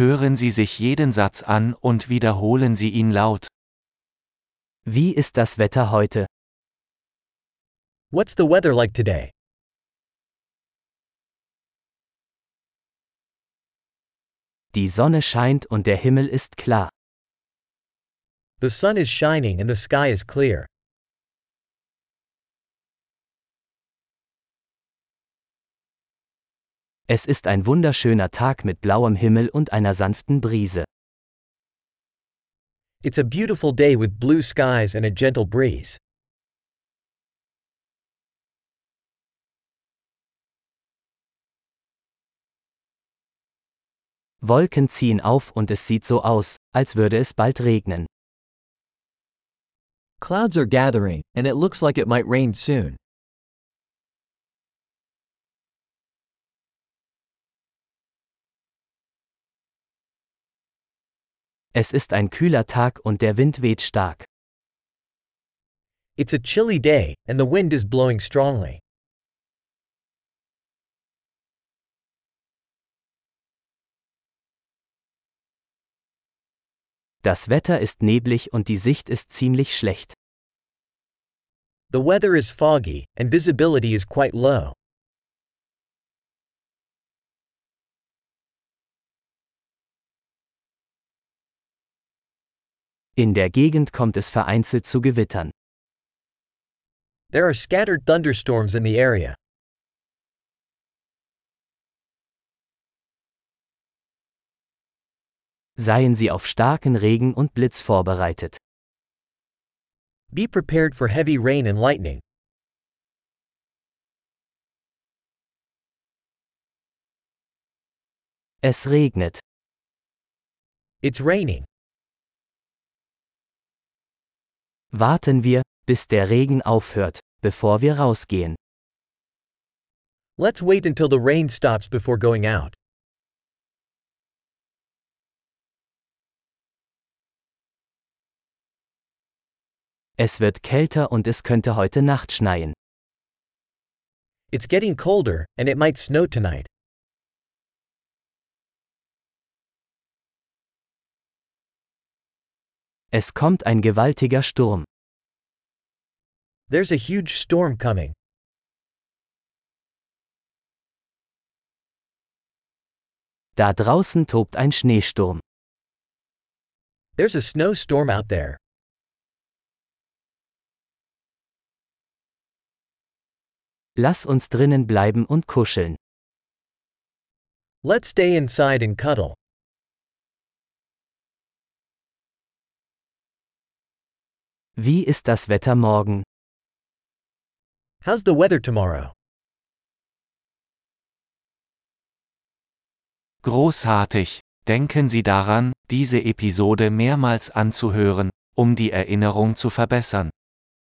Hören Sie sich jeden Satz an und wiederholen Sie ihn laut. Wie ist das Wetter heute? What's the weather like today? Die Sonne scheint und der Himmel ist klar. The sun is shining and the sky is clear. Es ist ein wunderschöner Tag mit blauem Himmel und einer sanften Brise. It's a beautiful day with blue skies and a gentle breeze. Wolken ziehen auf und es sieht so aus, als würde es bald regnen. Clouds are gathering, and it looks like it might rain soon. Es ist ein kühler Tag und der Wind weht stark. It's a chilly day, and the wind is blowing strongly. Das Wetter ist neblig und die Sicht ist ziemlich schlecht. The weather is foggy, and visibility is quite low. In der Gegend kommt es vereinzelt zu Gewittern. There are scattered thunderstorms in the area. Seien Sie auf starken Regen und Blitz vorbereitet. Be prepared for heavy rain and lightning. Es regnet. It's raining. Warten wir, bis der Regen aufhört, bevor wir rausgehen. Let's wait until the rain stops before going out. Es wird kälter und es könnte heute Nacht schneien. It's getting colder, and it might snow tonight. Es kommt ein gewaltiger Sturm. There's a huge storm coming. Da draußen tobt ein Schneesturm. There's a snowstorm out there. Lass uns drinnen bleiben und kuscheln. Let's stay inside and cuddle. Wie ist das Wetter morgen? How's the weather tomorrow? Großartig! Denken Sie daran, diese Episode mehrmals anzuhören, um die Erinnerung zu verbessern.